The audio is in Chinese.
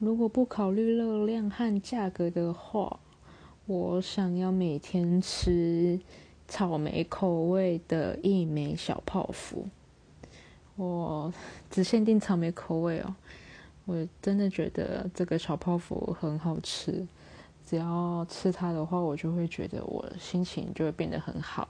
如果不考虑热量和价格的话我想要每天吃草莓口味的一枚小泡芙。我只限定草莓口味哦我真的觉得这个小泡芙很好吃只要吃它的话我就会觉得我心情就会变得很好。